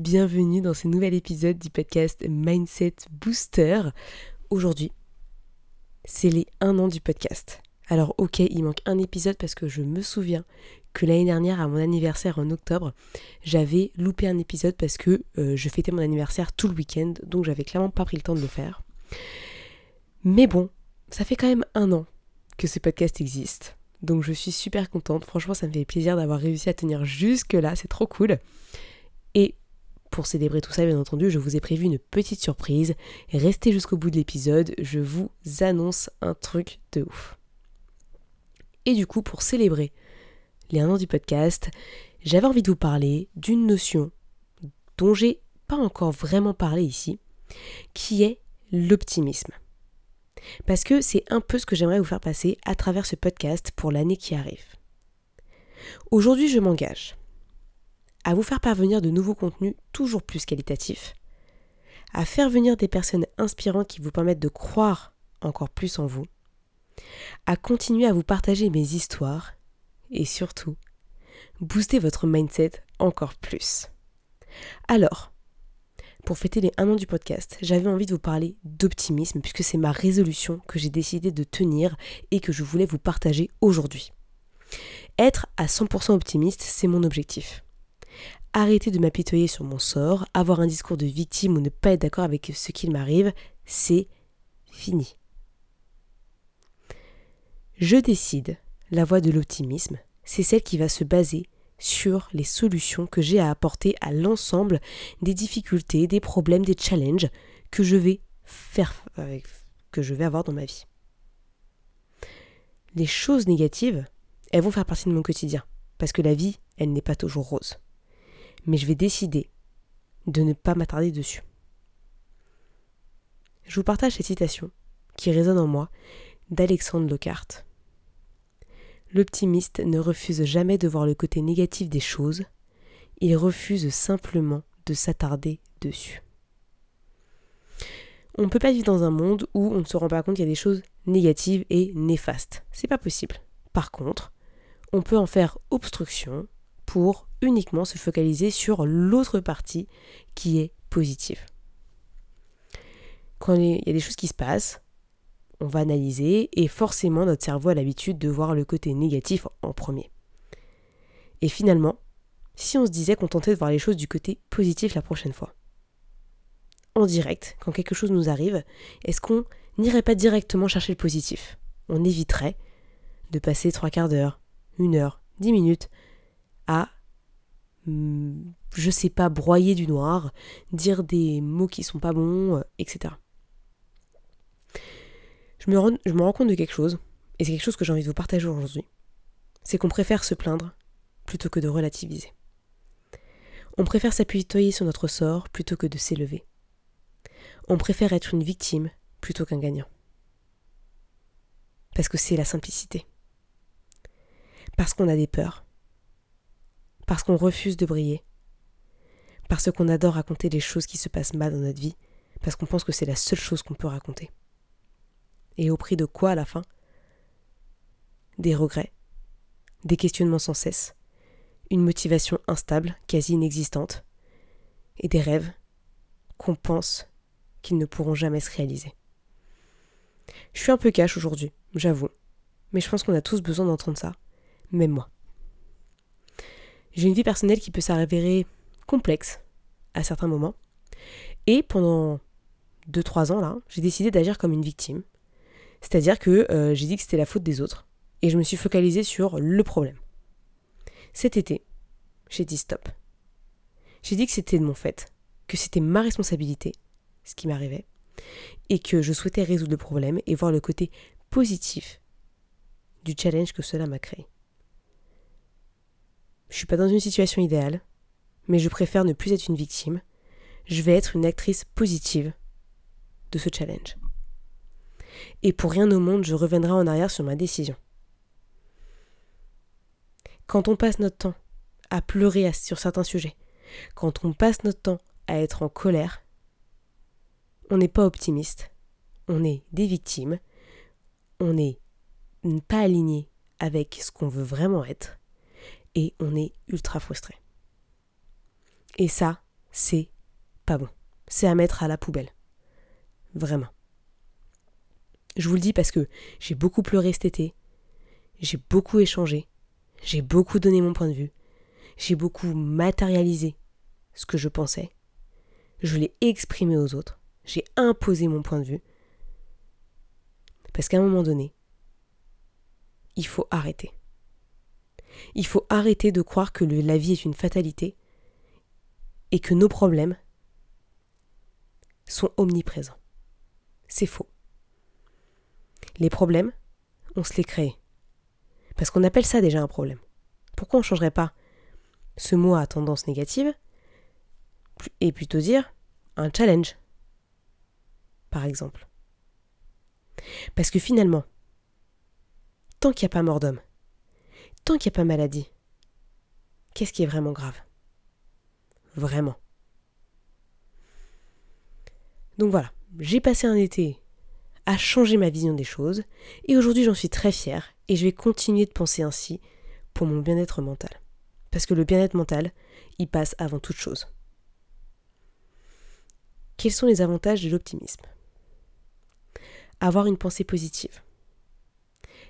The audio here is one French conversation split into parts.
Bienvenue dans ce nouvel épisode du podcast Mindset Booster. Aujourd'hui, c'est les 1 an du podcast. Alors ok, il manque un épisode parce que je me souviens que l'année dernière, à mon anniversaire en octobre, j'avais loupé un épisode parce que euh, je fêtais mon anniversaire tout le week-end, donc j'avais clairement pas pris le temps de le faire. Mais bon, ça fait quand même un an que ce podcast existe. Donc je suis super contente. Franchement, ça me fait plaisir d'avoir réussi à tenir jusque là. C'est trop cool. Et pour célébrer tout ça, bien entendu, je vous ai prévu une petite surprise. Restez jusqu'au bout de l'épisode, je vous annonce un truc de ouf. Et du coup, pour célébrer les 1 an du podcast, j'avais envie de vous parler d'une notion dont j'ai pas encore vraiment parlé ici, qui est l'optimisme. Parce que c'est un peu ce que j'aimerais vous faire passer à travers ce podcast pour l'année qui arrive. Aujourd'hui, je m'engage à vous faire parvenir de nouveaux contenus toujours plus qualitatifs, à faire venir des personnes inspirantes qui vous permettent de croire encore plus en vous, à continuer à vous partager mes histoires et surtout, booster votre mindset encore plus. Alors, pour fêter les 1 an du podcast, j'avais envie de vous parler d'optimisme puisque c'est ma résolution que j'ai décidé de tenir et que je voulais vous partager aujourd'hui. Être à 100% optimiste, c'est mon objectif arrêter de m'apitoyer sur mon sort, avoir un discours de victime ou ne pas être d'accord avec ce qu'il m'arrive, c'est fini. Je décide, la voie de l'optimisme, c'est celle qui va se baser sur les solutions que j'ai à apporter à l'ensemble des difficultés, des problèmes, des challenges que je vais faire que je vais avoir dans ma vie. Les choses négatives, elles vont faire partie de mon quotidien parce que la vie, elle n'est pas toujours rose mais je vais décider de ne pas m'attarder dessus. Je vous partage cette citation qui résonne en moi d'Alexandre Lockhart. L'optimiste ne refuse jamais de voir le côté négatif des choses, il refuse simplement de s'attarder dessus. On ne peut pas vivre dans un monde où on ne se rend pas compte qu'il y a des choses négatives et néfastes. C'est pas possible. Par contre, on peut en faire obstruction pour uniquement se focaliser sur l'autre partie qui est positive. Quand il y a des choses qui se passent, on va analyser et forcément notre cerveau a l'habitude de voir le côté négatif en premier. Et finalement, si on se disait qu'on tentait de voir les choses du côté positif la prochaine fois, en direct, quand quelque chose nous arrive, est-ce qu'on n'irait pas directement chercher le positif? On éviterait de passer trois quarts d'heure, une heure, dix minutes à, je sais pas, broyer du noir, dire des mots qui sont pas bons, euh, etc. Je me, je me rends compte de quelque chose, et c'est quelque chose que j'ai envie de vous partager aujourd'hui. C'est qu'on préfère se plaindre plutôt que de relativiser. On préfère s'appuyer sur notre sort plutôt que de s'élever. On préfère être une victime plutôt qu'un gagnant. Parce que c'est la simplicité. Parce qu'on a des peurs parce qu'on refuse de briller, parce qu'on adore raconter les choses qui se passent mal dans notre vie, parce qu'on pense que c'est la seule chose qu'on peut raconter. Et au prix de quoi à la fin? Des regrets, des questionnements sans cesse, une motivation instable, quasi inexistante, et des rêves qu'on pense qu'ils ne pourront jamais se réaliser. Je suis un peu cash aujourd'hui, j'avoue, mais je pense qu'on a tous besoin d'entendre ça, même moi. J'ai une vie personnelle qui peut s'avérer complexe à certains moments. Et pendant 2-3 ans, là, j'ai décidé d'agir comme une victime. C'est-à-dire que euh, j'ai dit que c'était la faute des autres. Et je me suis focalisée sur le problème. Cet été, j'ai dit stop. J'ai dit que c'était de mon fait, que c'était ma responsabilité, ce qui m'arrivait, et que je souhaitais résoudre le problème et voir le côté positif du challenge que cela m'a créé. Je suis pas dans une situation idéale, mais je préfère ne plus être une victime. je vais être une actrice positive de ce challenge. Et pour rien au monde, je reviendrai en arrière sur ma décision. Quand on passe notre temps à pleurer sur certains sujets, quand on passe notre temps à être en colère, on n'est pas optimiste, on est des victimes, on n'est pas aligné avec ce qu'on veut vraiment être, et on est ultra frustré. Et ça, c'est pas bon. C'est à mettre à la poubelle. Vraiment. Je vous le dis parce que j'ai beaucoup pleuré cet été, j'ai beaucoup échangé, j'ai beaucoup donné mon point de vue, j'ai beaucoup matérialisé ce que je pensais, je l'ai exprimé aux autres, j'ai imposé mon point de vue. Parce qu'à un moment donné, il faut arrêter. Il faut arrêter de croire que la vie est une fatalité et que nos problèmes sont omniprésents. C'est faux. Les problèmes, on se les crée. Parce qu'on appelle ça déjà un problème. Pourquoi on ne changerait pas ce mot à tendance négative et plutôt dire un challenge, par exemple? Parce que finalement, tant qu'il n'y a pas mort d'homme, tant qu'il n'y a pas maladie, qu'est-ce qui est vraiment grave? Vraiment. Donc voilà, j'ai passé un été à changer ma vision des choses, et aujourd'hui j'en suis très fière, et je vais continuer de penser ainsi pour mon bien-être mental. Parce que le bien-être mental, il passe avant toute chose. Quels sont les avantages de l'optimisme? Avoir une pensée positive.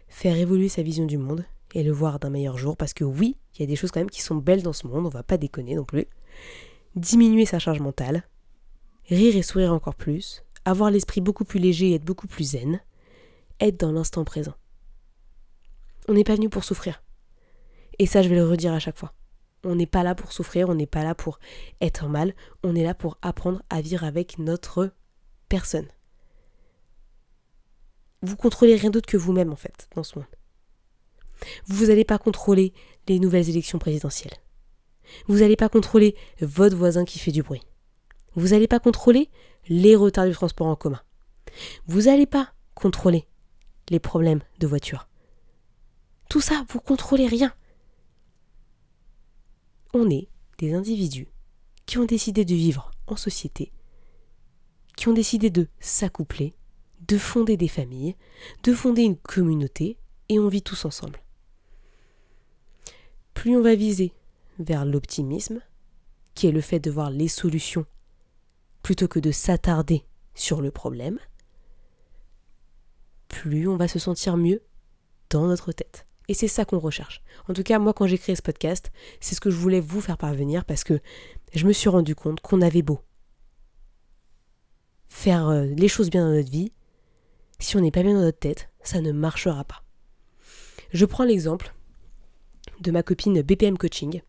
Faire évoluer sa vision du monde et le voir d'un meilleur jour, parce que oui, il y a des choses quand même qui sont belles dans ce monde, on va pas déconner non plus. Diminuer sa charge mentale, rire et sourire encore plus, avoir l'esprit beaucoup plus léger et être beaucoup plus zen, être dans l'instant présent. On n'est pas venu pour souffrir. Et ça, je vais le redire à chaque fois. On n'est pas là pour souffrir, on n'est pas là pour être mal, on est là pour apprendre à vivre avec notre personne. Vous contrôlez rien d'autre que vous-même en fait dans ce monde. Vous n'allez pas contrôler les nouvelles élections présidentielles. Vous n'allez pas contrôler votre voisin qui fait du bruit. Vous n'allez pas contrôler les retards du transport en commun. Vous n'allez pas contrôler les problèmes de voiture. Tout ça, vous contrôlez rien. On est des individus qui ont décidé de vivre en société, qui ont décidé de s'accoupler, de fonder des familles, de fonder une communauté, et on vit tous ensemble. Plus on va viser vers l'optimisme, qui est le fait de voir les solutions plutôt que de s'attarder sur le problème, plus on va se sentir mieux dans notre tête. Et c'est ça qu'on recherche. En tout cas, moi, quand j'ai créé ce podcast, c'est ce que je voulais vous faire parvenir parce que je me suis rendu compte qu'on avait beau faire euh, les choses bien dans notre vie, si on n'est pas bien dans notre tête, ça ne marchera pas. Je prends l'exemple de ma copine BPM Coaching,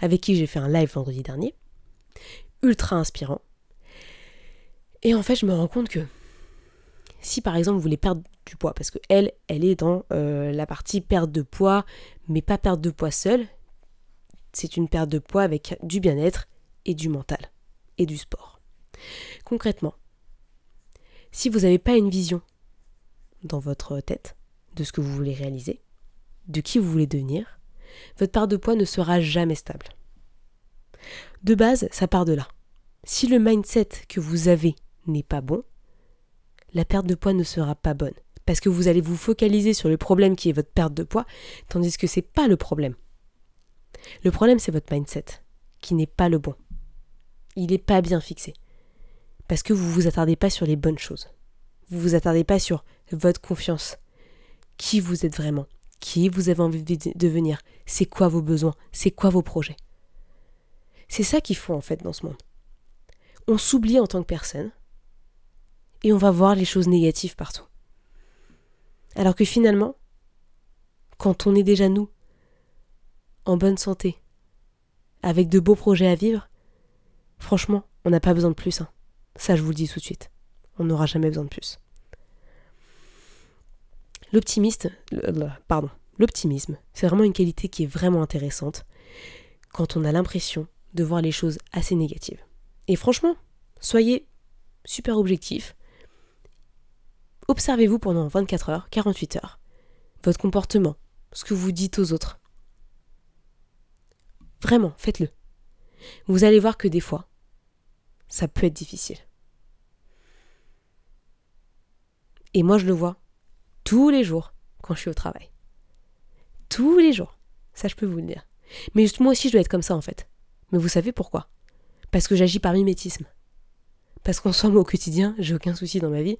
avec qui j'ai fait un live vendredi dernier, ultra inspirant, et en fait, je me rends compte que si par exemple vous voulez perdre du poids, parce que elle, est dans euh, la partie perte de poids, mais pas perte de poids seule, c'est une perte de poids avec du bien-être et du mental et du sport. Concrètement, si vous n'avez pas une vision dans votre tête de ce que vous voulez réaliser, de qui vous voulez devenir, votre part de poids ne sera jamais stable. De base, ça part de là. Si le mindset que vous avez n'est pas bon, la perte de poids ne sera pas bonne. Parce que vous allez vous focaliser sur le problème qui est votre perte de poids, tandis que c'est pas le problème. Le problème, c'est votre mindset, qui n'est pas le bon. Il n'est pas bien fixé. Parce que vous ne vous attardez pas sur les bonnes choses. Vous ne vous attardez pas sur votre confiance. Qui vous êtes vraiment Qui vous avez envie de devenir C'est quoi vos besoins? C'est quoi vos projets? C'est ça qu'il faut en fait dans ce monde. On s'oublie en tant que personne et on va voir les choses négatives partout. Alors que finalement, quand on est déjà nous, en bonne santé, avec de beaux projets à vivre, franchement, on n'a pas besoin de plus. Hein. Ça, je vous le dis tout de suite. On n'aura jamais besoin de plus. L'optimiste, pardon, l'optimisme, c'est vraiment une qualité qui est vraiment intéressante quand on a l'impression de voir les choses assez négatives. Et franchement, soyez super objectif. Observez-vous pendant 24 heures, 48 heures, votre comportement, ce que vous dites aux autres. Vraiment, faites-le. Vous allez voir que des fois, ça peut être difficile. Et moi, je le vois tous les jours quand je suis au travail. Tous les jours. Ça, je peux vous le dire. Mais moi aussi, je dois être comme ça, en fait. Mais vous savez pourquoi? Parce que j'agis par mimétisme. Parce qu'en soi, moi, au quotidien, j'ai aucun souci dans ma vie.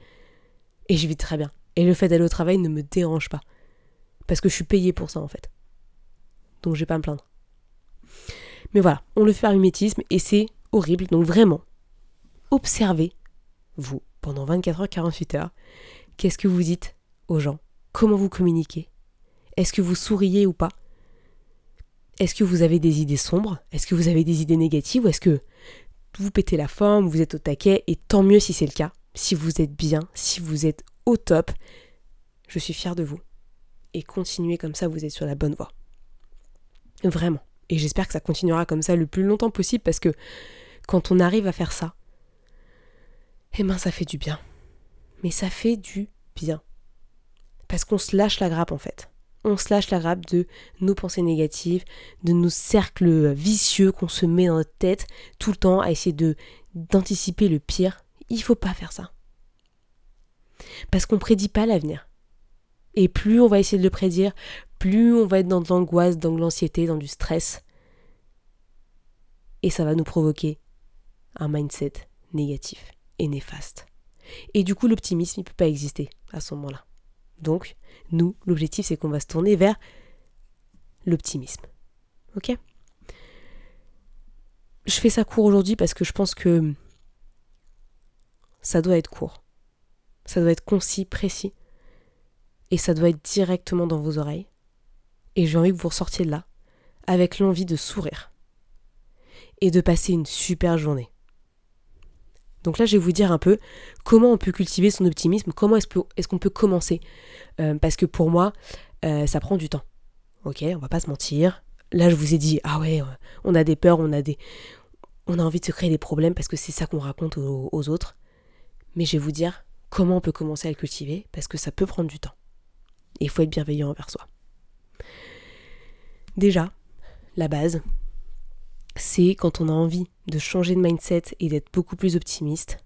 Et je vis très bien. Et le fait d'aller au travail ne me dérange pas. Parce que je suis payée pour ça, en fait. Donc, je vais pas me plaindre. Mais voilà, on le fait par mimétisme et c'est horrible. Donc, vraiment, observez, vous, pendant 24 heures, 48 heures, qu'est-ce que vous dites? Gens Comment vous communiquez? Est-ce que vous souriez ou pas? Est-ce que vous avez des idées sombres? Est-ce que vous avez des idées négatives? Ou est-ce que vous pétez la forme, vous êtes au taquet, et tant mieux si c'est le cas, si vous êtes bien, si vous êtes au top, je suis fière de vous. Et continuez comme ça, vous êtes sur la bonne voie. Vraiment. Et j'espère que ça continuera comme ça le plus longtemps possible parce que quand on arrive à faire ça, eh ben ça fait du bien. Mais ça fait du bien. Parce qu'on se lâche la grappe en fait. On se lâche la grappe de nos pensées négatives, de nos cercles vicieux qu'on se met dans notre tête tout le temps à essayer de d'anticiper le pire. Il faut pas faire ça. Parce qu'on prédit pas l'avenir. Et plus on va essayer de le prédire, plus on va être dans de l'angoisse, dans de l'anxiété, dans du stress. Et ça va nous provoquer un mindset négatif et néfaste. Et du coup, l'optimisme, il ne peut pas exister à ce moment-là. Donc, nous, l'objectif, c'est qu'on va se tourner vers l'optimisme. Ok? Je fais ça court aujourd'hui parce que je pense que ça doit être court. Ça doit être concis, précis. Et ça doit être directement dans vos oreilles. Et j'ai envie que vous ressortiez de là avec l'envie de sourire et de passer une super journée. Donc là, je vais vous dire un peu comment on peut cultiver son optimisme, comment est-ce qu'on peut commencer. Euh, parce que pour moi, euh, ça prend du temps. Ok, on va pas se mentir. Là, je vous ai dit, ah ouais, on a des peurs, on a des, on a envie de se créer des problèmes parce que c'est ça qu'on raconte aux autres. Mais je vais vous dire comment on peut commencer à le cultiver parce que ça peut prendre du temps. Et il faut être bienveillant envers soi. Déjà, la base, c'est quand on a envie de changer de mindset et d'être beaucoup plus optimiste,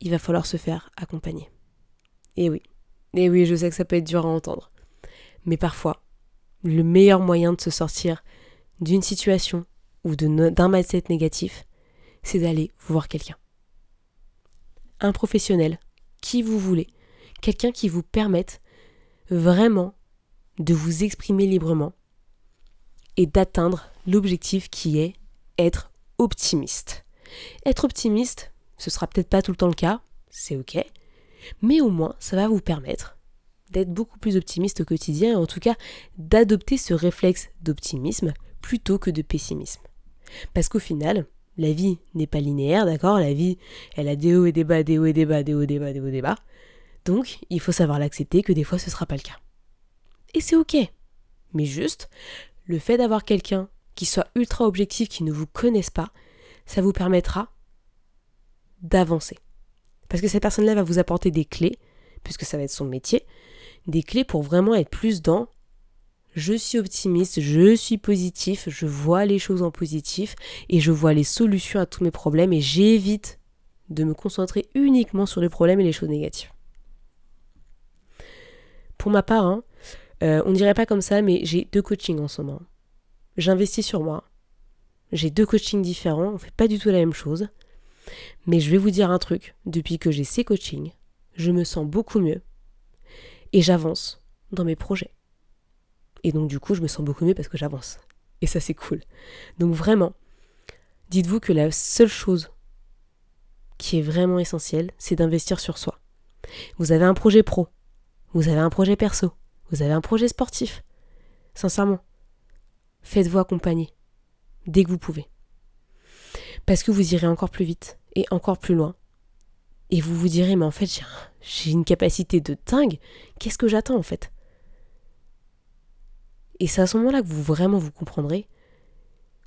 il va falloir se faire accompagner. Et oui, et oui, je sais que ça peut être dur à entendre. Mais parfois, le meilleur moyen de se sortir d'une situation ou d'un mindset négatif, c'est d'aller voir quelqu'un. Un professionnel, qui vous voulez, quelqu'un qui vous permette vraiment de vous exprimer librement et d'atteindre l'objectif qui est être optimiste. Être optimiste, ce sera peut-être pas tout le temps le cas, c'est ok, mais au moins ça va vous permettre d'être beaucoup plus optimiste au quotidien et en tout cas d'adopter ce réflexe d'optimisme plutôt que de pessimisme. Parce qu'au final, la vie n'est pas linéaire, d'accord? La vie, elle a des hauts et des bas, des hauts et des bas, des hauts et des bas, des hauts et des bas. Donc, il faut savoir l'accepter que des fois ce sera pas le cas. Et c'est ok. Mais juste, le fait d'avoir quelqu'un qui soit ultra objectif, qui ne vous connaisse pas, ça vous permettra d'avancer. Parce que cette personne-là va vous apporter des clés, puisque ça va être son métier, des clés pour vraiment être plus dans je suis optimiste, je suis positif, je vois les choses en positif et je vois les solutions à tous mes problèmes et j'évite de me concentrer uniquement sur les problèmes et les choses négatives. Pour ma part, hein, euh, on dirait pas comme ça, mais j'ai deux coachings en ce moment. J'investis sur moi. J'ai deux coachings différents, on fait pas du tout la même chose. Mais je vais vous dire un truc, depuis que j'ai ces coachings, je me sens beaucoup mieux et j'avance dans mes projets. Et donc du coup, je me sens beaucoup mieux parce que j'avance. Et ça c'est cool. Donc vraiment, dites-vous que la seule chose qui est vraiment essentielle, c'est d'investir sur soi. Vous avez un projet pro, vous avez un projet perso, vous avez un projet sportif. Sincèrement, faites-vous accompagner dès que vous pouvez. Parce que vous irez encore plus vite et encore plus loin. Et vous vous direz, mais en fait, j'ai une capacité de dingue. Qu'est-ce que j'attends en fait? Et c'est à ce moment-là que vous vraiment vous comprendrez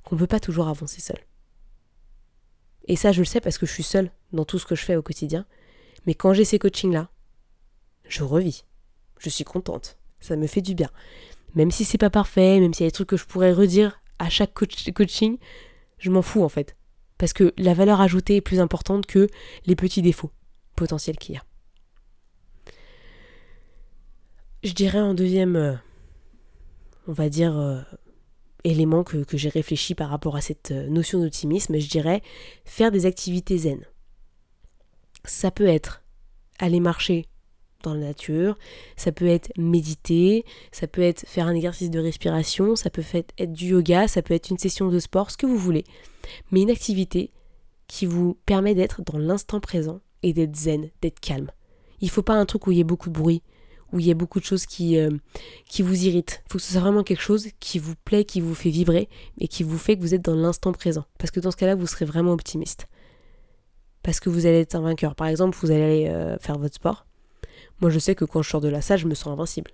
qu'on ne peut pas toujours avancer seul. Et ça, je le sais parce que je suis seule dans tout ce que je fais au quotidien. Mais quand j'ai ces coachings-là, je revis. Je suis contente. Ça me fait du bien. Même si c'est pas parfait, même s'il y a des trucs que je pourrais redire à chaque coaching, je m'en fous en fait. Parce que la valeur ajoutée est plus importante que les petits défauts potentiels qu'il y a. Je dirais en deuxième, euh, on va dire, euh, élément que, j'ai réfléchi par rapport à cette euh, notion d'optimisme, je dirais faire des activités zen. Ça peut être aller marcher dans la nature, ça peut être méditer, ça peut être faire un exercice de respiration, ça peut être du yoga, ça peut être une session de sport, ce que vous voulez. Mais une activité qui vous permet d'être dans l'instant présent et d'être zen, d'être calme. Il ne faut pas un truc où il y ait beaucoup de bruit, où il y a beaucoup de choses qui, euh, qui vous irritent. Il faut que ce soit vraiment quelque chose qui vous plaît, qui vous fait vibrer et qui vous fait que vous êtes dans l'instant présent. Parce que dans ce cas-là, vous serez vraiment optimiste. Parce que vous allez être un vainqueur. Par exemple, vous allez euh, faire votre sport. Moi, je sais que quand je sors de la salle, je me sens invincible.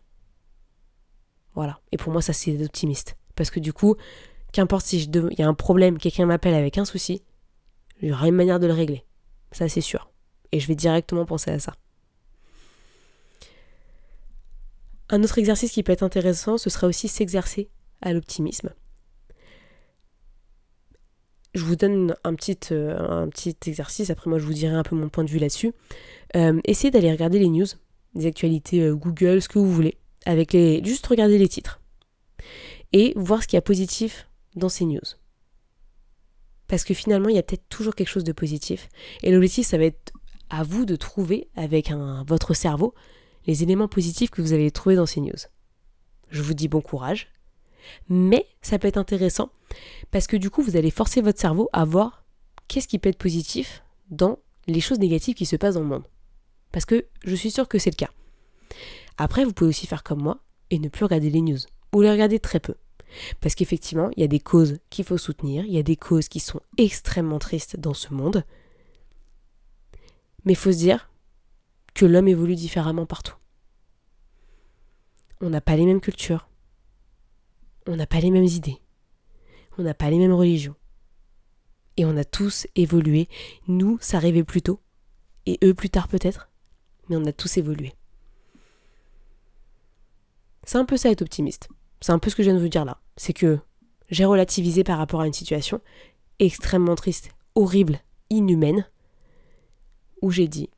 Voilà. Et pour moi, ça, c'est optimiste. Parce que du coup, qu'importe si il y a un problème, quelqu'un m'appelle avec un souci, il y aura une manière de le régler. Ça, c'est sûr. Et je vais directement penser à ça. Un autre exercice qui peut être intéressant, ce sera aussi s'exercer à l'optimisme. Je vous donne un petit, euh, un petit exercice, après moi je vous dirai un peu mon point de vue là-dessus. Euh, essayez d'aller regarder les news, les actualités euh, Google, ce que vous voulez, avec juste regarder les titres. Et voir ce qu'il y a positif dans ces news. Parce que finalement, il y a peut-être toujours quelque chose de positif. Et l'objectif, ça va être à vous de trouver avec votre cerveau les éléments positifs que vous allez trouver dans ces news. Je vous dis bon courage, mais ça peut être intéressant parce que du coup vous allez forcer votre cerveau à voir qu'est-ce qui peut être positif dans les choses négatives qui se passent dans le monde. Parce que je suis sûre que c'est le cas. Après, vous pouvez aussi faire comme moi et ne plus regarder les news, ou les regarder très peu. Parce qu'effectivement, il y a des causes qu'il faut soutenir, il y a des causes qui sont extrêmement tristes dans ce monde. Mais il faut se dire, que l'homme évolue différemment partout. On n'a pas les mêmes cultures. On n'a pas les mêmes idées. On n'a pas les mêmes religions. Et on a tous évolué. Nous, ça arrivait plus tôt. Et eux plus tard peut-être. Mais on a tous évolué. C'est un peu ça être optimiste. C'est un peu ce que je viens de vous dire là. C'est que j'ai relativisé par rapport à une situation extrêmement triste, horrible, inhumaine, où j'ai dit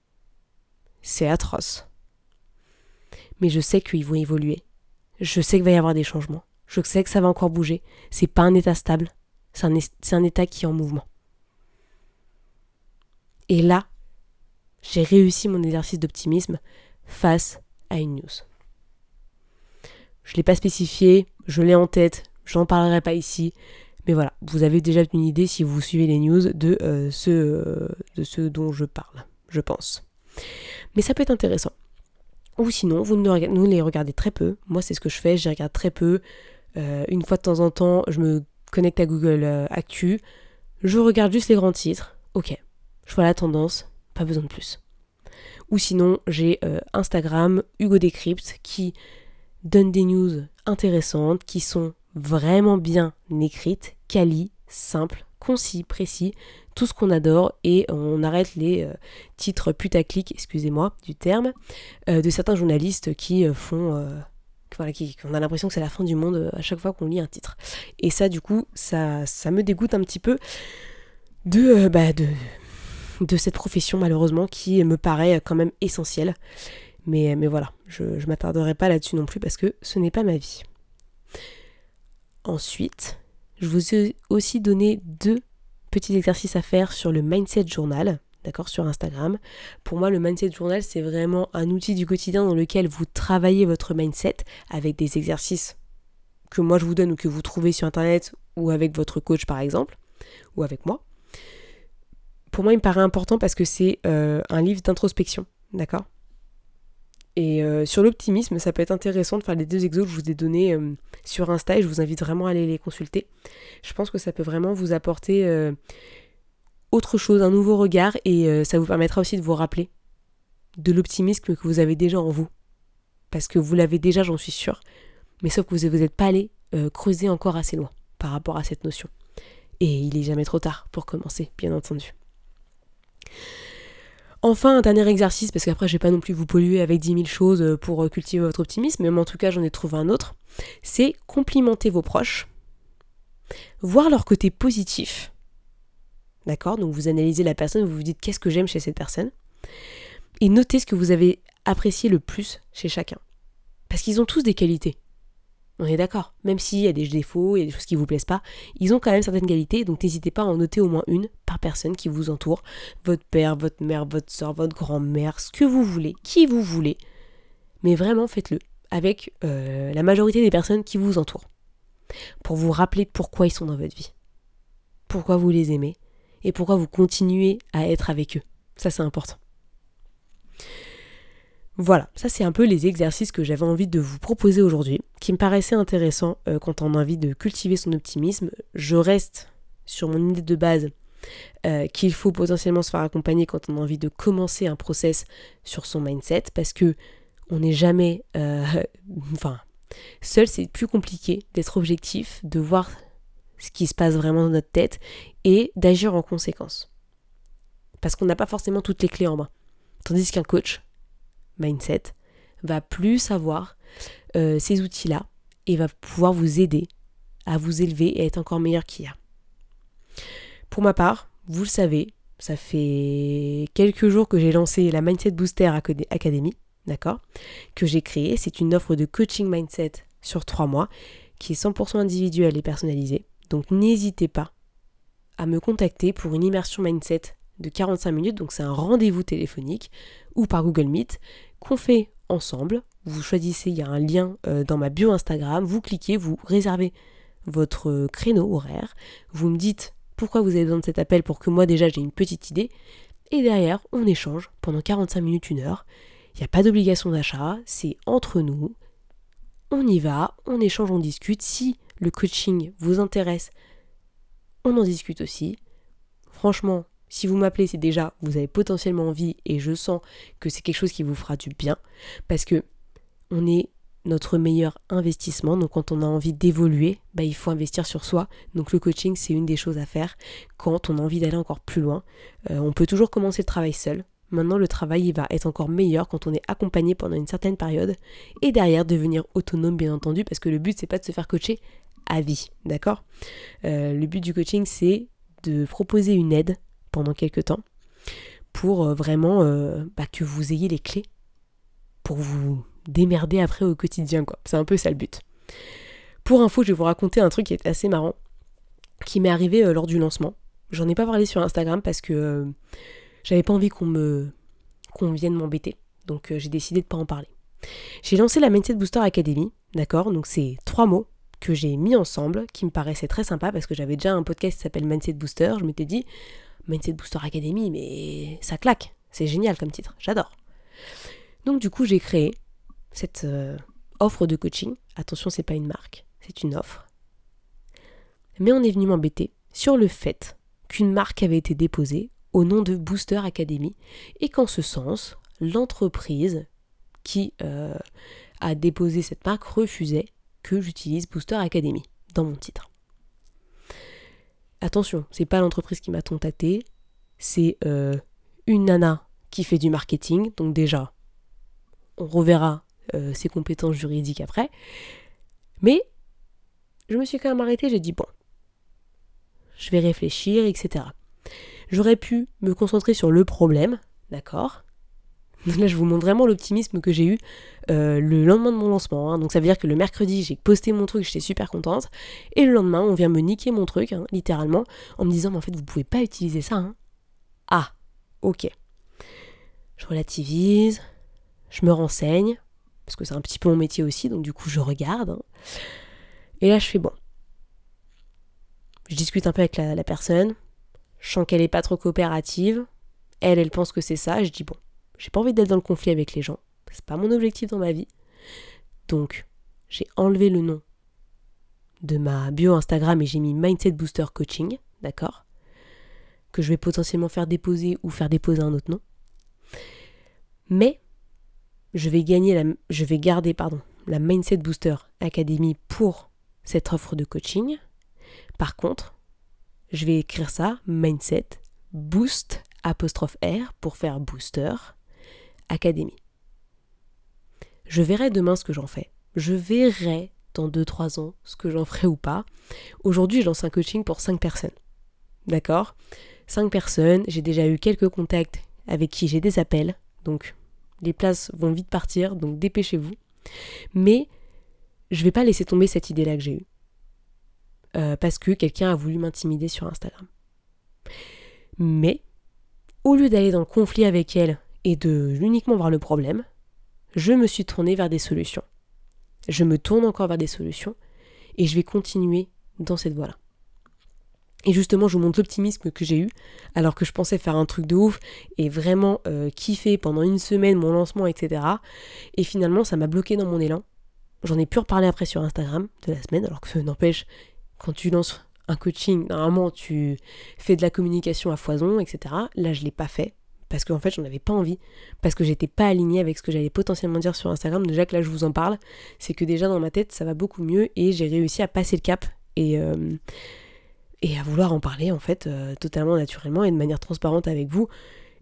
c'est atroce. Mais je sais qu'ils vont évoluer. Je sais qu'il va y avoir des changements. Je sais que ça va encore bouger. C'est pas un état stable. C'est un, un état qui est en mouvement. Et là, j'ai réussi mon exercice d'optimisme face à une news. Je ne l'ai pas spécifié, je l'ai en tête, je n'en parlerai pas ici, mais voilà, vous avez déjà une idée si vous suivez les news de, euh, ce, euh, ce dont je parle, je pense. Mais ça peut être intéressant. Ou sinon, vous ne les regardez très peu. Moi, c'est ce que je fais, je les regarde très peu. Euh, une fois de temps en temps, je me connecte à Google Actu. Je regarde juste les grands titres. Ok, je vois la tendance, pas besoin de plus. Ou sinon, j'ai euh, Instagram, Hugo Decrypt, qui donne des news intéressantes, qui sont vraiment bien écrites, quali, simples, concis, précis, tout ce qu'on adore et on arrête les euh, titres putaclic, excusez-moi du terme, euh, de certains journalistes qui font... voilà, qui, on a l'impression que c'est la fin du monde à chaque fois qu'on lit un titre. Et ça, du coup, ça, ça me dégoûte un petit peu de, bah, de, de cette profession, malheureusement, qui me paraît quand même essentielle. Mais, mais voilà, je ne m'attarderai pas là-dessus non plus parce que ce n'est pas ma vie. Ensuite, je vous ai aussi donné deux petits exercices à faire sur le Mindset Journal, d'accord, sur Instagram. Pour moi, le Mindset Journal, c'est vraiment un outil du quotidien dans lequel vous travaillez votre mindset avec des exercices que moi je vous donne ou que vous trouvez sur Internet ou avec votre coach par exemple, ou avec moi. Pour moi, il me paraît important parce que c'est euh, un livre d'introspection, d'accord? Et euh, sur l'optimisme, ça peut être intéressant de faire les deux exos que je vous ai donnés euh, sur Insta et je vous invite vraiment à aller les consulter. Je pense que ça peut vraiment vous apporter autre chose, un nouveau regard et ça vous permettra aussi de vous rappeler de l'optimisme que vous avez déjà en vous. Parce que vous l'avez déjà, j'en suis sûre. Mais sauf que vous n'êtes pas allé creuser encore assez loin par rapport à cette notion. Et il est jamais trop tard pour commencer, bien entendu. Enfin, un dernier exercice, parce qu'après je vais pas non plus vous polluer avec 10 000 choses pour cultiver votre optimisme, mais en tout cas j'en ai trouvé un autre, c'est complimenter vos proches, voir leur côté positif, d'accord? Donc vous analysez la personne, vous vous dites qu'est-ce que j'aime chez cette personne, et notez ce que vous avez apprécié le plus chez chacun. Parce qu'ils ont tous des qualités. On est d'accord. Même s'il y a des défauts, il y a des choses qui ne vous plaisent pas, ils ont quand même certaines qualités, donc n'hésitez pas à en noter au moins une par personne qui vous entoure. Votre père, votre mère, votre soeur, votre grand-mère, ce que vous voulez, qui vous voulez. Mais vraiment faites-le avec euh, la majorité des personnes qui vous entourent. Pour vous rappeler pourquoi ils sont dans votre vie. Pourquoi vous les aimez. Et pourquoi vous continuez à être avec eux. Ça c'est important. Voilà, ça c'est un peu les exercices que j'avais envie de vous proposer aujourd'hui, qui me paraissaient intéressants euh, quand on a envie de cultiver son optimisme. Je reste sur mon idée de base euh, qu'il faut potentiellement se faire accompagner quand on a envie de commencer un process sur son mindset, parce que on n'est jamais, euh, enfin, seul c'est plus compliqué d'être objectif, de voir ce qui se passe vraiment dans notre tête et d'agir en conséquence. Parce qu'on n'a pas forcément toutes les clés en main. Tandis qu'un coach, mindset, va plus avoir euh, ces outils-là et va pouvoir vous aider à vous élever et être encore meilleur qu'hier. Pour ma part, vous le savez, ça fait quelques jours que j'ai lancé la Mindset Booster Academy, d'accord Que j'ai créé. C'est une offre de coaching mindset sur trois mois qui est 100% individuelle et personnalisée. Donc n'hésitez pas à me contacter pour une immersion mindset de 45 minutes. Donc c'est un rendez-vous téléphonique ou par Google Meet qu'on fait ensemble. Vous choisissez, il y a un lien euh, dans ma bio Instagram, vous cliquez, vous réservez votre euh, créneau horaire, vous me dites pourquoi vous avez besoin de cet appel pour que moi déjà j'ai une petite idée, et derrière on échange pendant 45 minutes, une heure. Il n'y a pas d'obligation d'achat, c'est entre nous, on y va, on échange, on discute. Si le coaching vous intéresse, on en discute aussi. Franchement, si vous m'appelez, c'est déjà, vous avez potentiellement envie et je sens que c'est quelque chose qui vous fera du bien parce que on est notre meilleur investissement. Donc quand on a envie d'évoluer, bah, il faut investir sur soi. Donc le coaching, c'est une des choses à faire quand on a envie d'aller encore plus loin. Euh, on peut toujours commencer le travail seul. Maintenant, le travail il va être encore meilleur quand on est accompagné pendant une certaine période et derrière devenir autonome, bien entendu, parce que le but c'est pas de se faire coacher à vie, d'accord? Euh, Le but du coaching c'est de proposer une aide pendant quelques temps pour euh, vraiment euh, bah, que vous ayez les clés pour vous démerder après au quotidien. quoi. C'est un peu ça le but. Pour info, je vais vous raconter un truc qui est assez marrant, qui m'est arrivé euh, lors du lancement. J'en ai pas parlé sur Instagram parce que j'avais pas envie qu'on me qu'on vienne m'embêter. Donc j'ai décidé de pas en parler. J'ai lancé la Mindset Booster Academy, d'accord? Donc c'est trois mots que j'ai mis ensemble, qui me paraissaient très sympa parce que j'avais déjà un podcast qui s'appelle Mindset Booster. Je m'étais dit, Mindset Booster Academy, mais ça claque. C'est génial comme titre, j'adore. Donc du coup, j'ai créé cette euh, offre de coaching. Attention, c'est pas une marque, c'est une offre. Mais on est venu m'embêter sur le fait qu'une marque avait été déposée au nom de Booster Academy et qu'en ce sens, l'entreprise qui euh, a déposé cette marque refusait que j'utilise Booster Academy dans mon titre. Attention, c'est pas l'entreprise qui m'a contacté, c'est euh, une nana qui fait du marketing, donc déjà, on reverra euh, ses compétences juridiques après. Mais je me suis quand même arrêtée, j'ai dit bon, je vais réfléchir, etc. J'aurais pu me concentrer sur le problème, d'accord? Là, je vous montre vraiment l'optimisme que j'ai eu euh, le lendemain de mon lancement. Hein. Donc, ça veut dire que le mercredi, j'ai posté mon truc, j'étais super contente. Et le lendemain, on vient me niquer mon truc, hein, littéralement, en me disant, mais en fait, vous pouvez pas utiliser ça. Hein. Ah, ok. Je relativise, je me renseigne, parce que c'est un petit peu mon métier aussi, donc du coup, je regarde. Et là, je fais bon. Je discute un peu avec la, personne. Je sens qu'elle est pas trop coopérative. Elle, elle pense que c'est ça. Je dis bon, j'ai pas envie d'être dans le conflit avec les gens. C'est pas mon objectif dans ma vie. Donc, j'ai enlevé le nom de ma bio Instagram et j'ai mis Mindset Booster Coaching, d'accord? Que je vais potentiellement faire déposer ou faire déposer un autre nom. Mais je vais gagner la, je vais garder pardon, la Mindset Booster Academy pour cette offre de coaching. Par contre, je vais écrire ça Mindset Boost R pour faire booster, académie. Je verrai demain ce que j'en fais. Je verrai dans 2-3 ans ce que j'en ferai ou pas. Aujourd'hui, je lance un coaching pour 5 personnes. D'accord? 5 personnes, j'ai déjà eu quelques contacts avec qui j'ai des appels, donc les places vont vite partir, donc dépêchez-vous. Mais je vais pas laisser tomber cette idée-là que j'ai eue. Euh, parce que quelqu'un a voulu m'intimider sur Instagram. Mais, au lieu d'aller dans le conflit avec elle et de uniquement voir le problème, je me suis tournée vers des solutions. Je me tourne encore vers des solutions et je vais continuer dans cette voie-là. Et justement, je vous montre l'optimisme que j'ai eu, alors que je pensais faire un truc de ouf et vraiment euh, kiffer pendant une semaine mon lancement, etc. Et finalement, ça m'a bloqué dans mon élan. J'en ai pu reparler après sur Instagram de la semaine, alors que n'empêche, quand tu lances un coaching, normalement tu fais de la communication à foison, etc. Là, je l'ai pas fait parce qu'en fait, j'en avais pas envie, parce que j'étais pas alignée avec ce que j'allais potentiellement dire sur Instagram. Déjà que là, je vous en parle, c'est que déjà dans ma tête, ça va beaucoup mieux et j'ai réussi à passer le cap et euh, à vouloir en parler en fait euh, totalement naturellement et de manière transparente avec vous.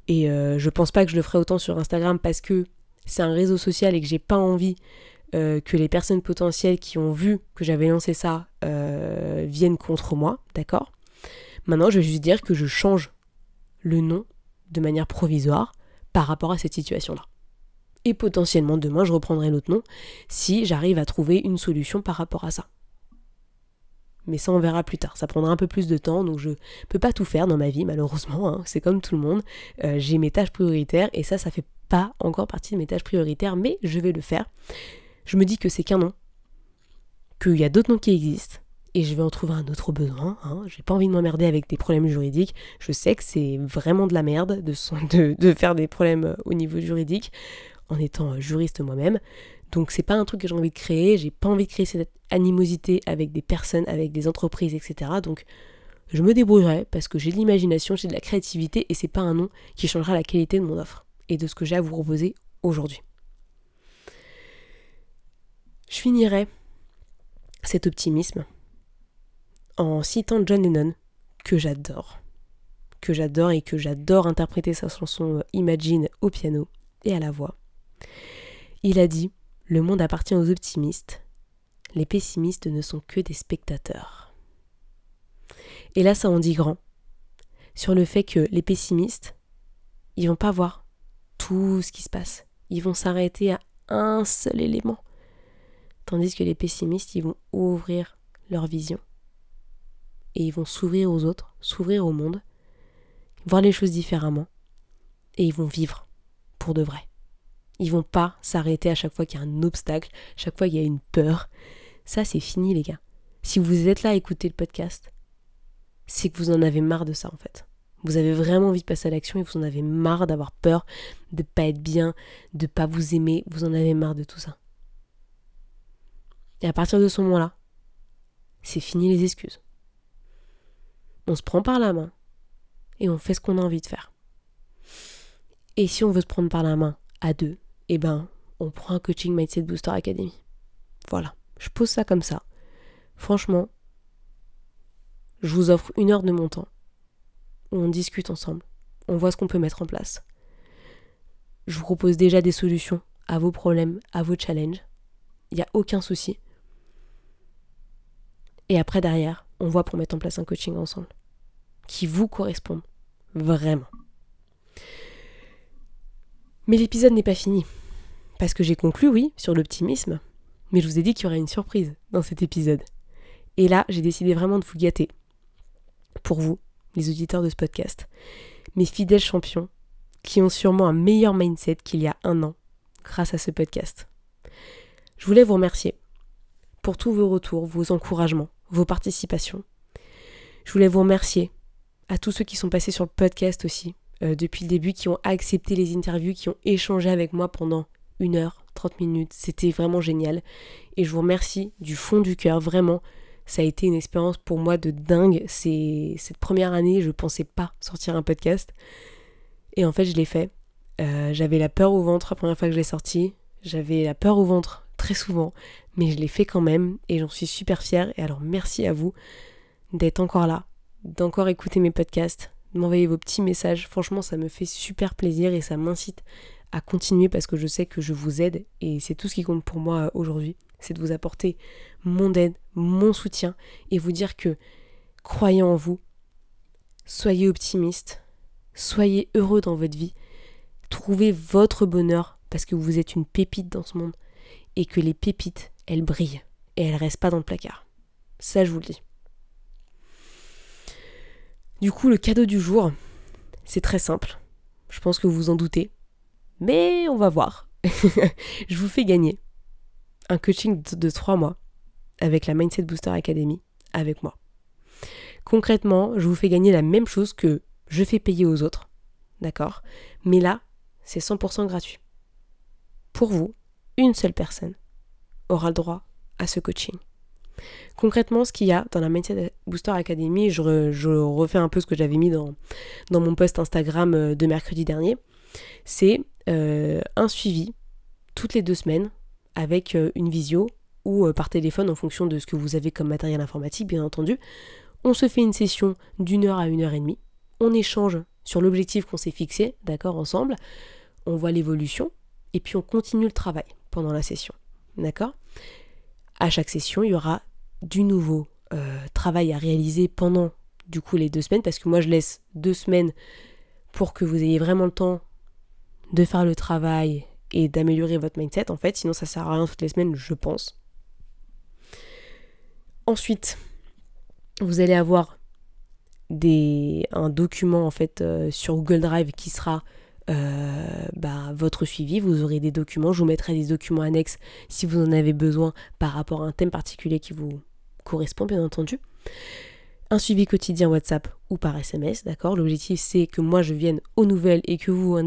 Et euh, je pense pas que je le ferai autant sur Instagram parce que c'est un réseau social et que j'ai pas envie que les personnes potentielles qui ont vu que j'avais lancé ça viennent contre moi, d'accord? Maintenant, je vais juste dire que je change le nom de manière provisoire par rapport à cette situation-là. Et potentiellement demain, je reprendrai l'autre nom si j'arrive à trouver une solution par rapport à ça mais ça on verra plus tard. Ça prendra un peu plus de temps, donc je peux pas tout faire dans ma vie malheureusement. Hein. C'est comme tout le monde. Euh, j'ai mes tâches prioritaires et ça, ça fait pas encore partie de mes tâches prioritaires, mais je vais le faire. Je me dis que c'est qu'un nom, qu'il y a d'autres noms qui existent et je vais en trouver un autre besoin. Hein. J'ai pas envie de m'emmerder avec des problèmes juridiques. Je sais que c'est vraiment de la merde de, de, faire des problèmes euh, au niveau juridique en étant euh, juriste moi-même. Donc c'est pas un truc que j'ai envie de créer, j'ai pas envie de créer cette animosité avec des personnes, avec des entreprises, etc. Donc je me débrouillerai parce que j'ai de l'imagination, j'ai de la créativité et c'est pas un nom qui changera la qualité de mon offre et de ce que j'ai à vous proposer aujourd'hui. Je finirai cet optimisme en citant John Lennon, que j'adore, que j'adore et que j'adore interpréter sa chanson euh, Imagine au piano et à la voix. Il a dit le monde appartient aux optimistes. Les pessimistes ne sont que des spectateurs. Et là, ça en dit grand. Sur le fait que les pessimistes, ils vont pas voir tout ce qui se passe. Ils vont s'arrêter à un seul élément. Tandis que les pessimistes, ils vont ouvrir leur vision. Et ils vont s'ouvrir aux autres, s'ouvrir au monde, voir les choses différemment. Et ils vont vivre pour de vrai. Ils vont pas s'arrêter à chaque fois qu'il y a un obstacle, chaque fois qu'il y a une peur. Ça, c'est fini, les gars. Si vous êtes là à écouter le podcast, c'est que vous en avez marre de ça, en fait. Vous avez vraiment envie de passer à l'action et vous en avez marre d'avoir peur, de pas être bien, de pas vous aimer. Vous en avez marre de tout ça. Et à partir de ce moment-là, c'est fini les excuses. On se prend par la main et on fait ce qu'on a envie de faire. Et si on veut se prendre par la main à deux, eh ben, on prend un coaching Mindset Booster Academy. Voilà, je pose ça comme ça. Franchement, je vous offre une heure de mon temps où on discute ensemble, on voit ce qu'on peut mettre en place. Je vous propose déjà des solutions à vos problèmes, à vos challenges. Il n'y a aucun souci. Et après, derrière, on voit pour mettre en place un coaching ensemble qui vous correspond vraiment. Mais l'épisode n'est pas fini. Parce que j'ai conclu, oui, sur l'optimisme, mais je vous ai dit qu'il y aurait une surprise dans cet épisode. Et là, j'ai décidé vraiment de vous gâter. Pour vous, les auditeurs de ce podcast. Mes fidèles champions, qui ont sûrement un meilleur mindset qu'il y a un an, grâce à ce podcast. Je voulais vous remercier pour tous vos retours, vos encouragements, vos participations. Je voulais vous remercier à tous ceux qui sont passés sur le podcast aussi, euh, depuis le début, qui ont accepté les interviews, qui ont échangé avec moi pendant une heure, 30 minutes. C'était vraiment génial. Et je vous remercie du fond du cœur, vraiment. Ça a été une expérience pour moi de dingue. C'est cette première année, je pensais pas sortir un podcast. Et en fait, je l'ai fait. Euh, j'avais la peur au ventre la première fois que je l'ai sorti. J'avais la peur au ventre très souvent, mais je l'ai fait quand même et j'en suis super fière. Et alors merci à vous d'être encore là, d'encore écouter mes podcasts, de m'envoyer vos petits messages. Franchement, ça me fait super plaisir et ça m'incite à continuer parce que je sais que je vous aide et c'est tout ce qui compte pour moi aujourd'hui. C'est de vous apporter mon aide, mon soutien et vous dire que croyez en vous, soyez optimiste, soyez heureux dans votre vie, trouvez votre bonheur parce que vous êtes une pépite dans ce monde et que les pépites, elles brillent et elles restent pas dans le placard. Ça, je vous le dis. Du coup, le cadeau du jour, c'est très simple. Je pense que vous en doutez. Mais on va voir. je vous fais gagner un coaching de 3 mois avec la Mindset Booster Academy avec moi. Concrètement, je vous fais gagner la même chose que je fais payer aux autres. D'accord? Mais là, c'est 100% gratuit. Pour vous, une seule personne aura le droit à ce coaching. Concrètement, ce qu'il y a dans la Mindset Booster Academy, je, refais un peu ce que j'avais mis dans, mon post Instagram euh, de mercredi dernier, c'est euh, un suivi toutes les deux semaines avec euh, une visio ou par téléphone en fonction de ce que vous avez comme matériel informatique, bien entendu. On se fait une session d'une heure à une heure et demie. On échange sur l'objectif qu'on s'est fixé, d'accord, ensemble. On voit l'évolution et puis on continue le travail pendant la session, d'accord? À chaque session, il y aura du nouveau euh, travail à réaliser pendant du coup les deux semaines parce que moi je laisse deux semaines pour que vous ayez vraiment le temps de faire le travail et d'améliorer votre mindset en fait sinon ça sert à rien toutes les semaines je pense ensuite vous allez avoir des, un document en fait euh, sur Google Drive qui sera euh, bah, votre suivi. Vous aurez des documents. Je vous mettrai des documents annexes si vous en avez besoin par rapport à un thème particulier qui vous correspond bien entendu. Un suivi quotidien WhatsApp ou par SMS, d'accord? L'objectif c'est que moi je vienne aux nouvelles et que vous,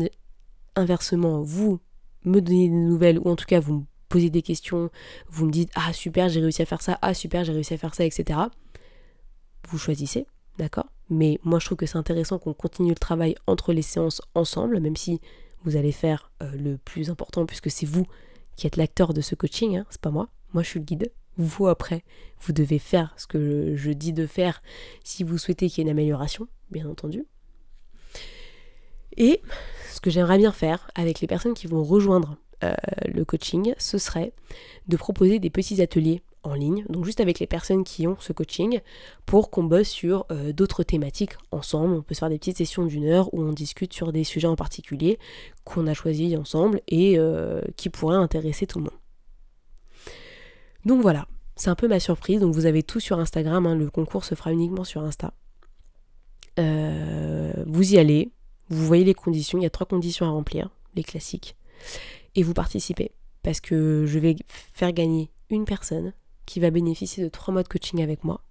inversement, vous me donnez des nouvelles ou en tout cas vous me posez des questions, vous me dites ah super j'ai réussi à faire ça, ah super j'ai réussi à faire ça, etc. Vous choisissez, d'accord? Mais moi je trouve que c'est intéressant qu'on continue le travail entre les séances ensemble, même si vous allez faire euh, le plus important puisque c'est vous qui êtes l'acteur de ce coaching, hein, c'est pas moi. Moi je suis le guide, vous après, vous devez faire ce que je dis de faire si vous souhaitez qu'il y ait une amélioration, bien entendu. Et ce que j'aimerais bien faire avec les personnes qui vont rejoindre euh, le coaching, ce serait de proposer des petits ateliers en ligne, donc juste avec les personnes qui ont ce coaching, pour qu'on bosse sur euh, d'autres thématiques ensemble. On peut se faire des petites sessions d'une heure où on discute sur des sujets en particulier qu'on a choisis ensemble et euh, qui pourraient intéresser tout le monde. Donc voilà, c'est un peu ma surprise. Donc vous avez tout sur Instagram. Hein. le concours se fera uniquement sur Insta. Euh, vous y allez, vous voyez les conditions. Il y a trois conditions à remplir, les classiques. Et vous participez. Parce que je vais faire gagner une personne qui va bénéficier de trois mois de coaching avec moi.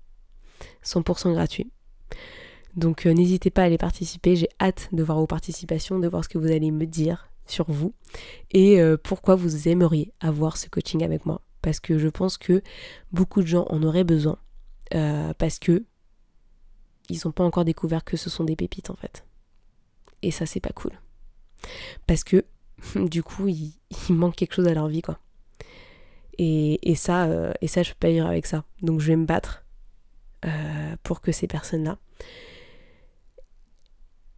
100% gratuit. Donc euh, n'hésitez pas à aller participer. J'ai hâte de voir vos participations, de voir ce que vous allez me dire sur vous et euh, pourquoi vous aimeriez avoir ce coaching avec moi parce que je pense que beaucoup de gens en auraient besoin euh, parce que ils n'ont pas encore découvert que ce sont des pépites en fait. Et ça c'est pas cool. Parce que du coup il, manque quelque chose à leur vie quoi. Et, ça, euh, et ça je peux pas vivre avec ça. Donc je vais me battre euh, pour que ces personnes-là,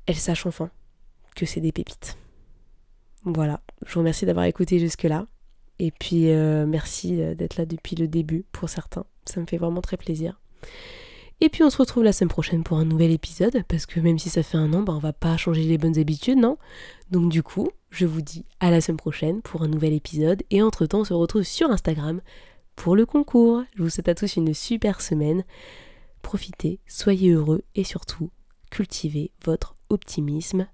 elles sachent enfin que c'est des pépites. Voilà, je vous remercie d'avoir écouté jusque-là. Et puis euh, merci euh, d'être là depuis le début pour certains. Ça me fait vraiment très plaisir. Et puis on se retrouve la semaine prochaine pour un nouvel épisode, parce que même si ça fait un an, bah, on va pas changer les bonnes habitudes, non? Donc du coup, je vous dis à la semaine prochaine pour un nouvel épisode, et entre-temps on se retrouve sur Instagram pour le concours. Je vous souhaite à tous une super semaine. Profitez, soyez heureux et surtout, cultivez votre optimisme.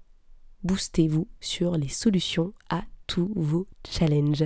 Boostez-vous sur les solutions à tous vos challenges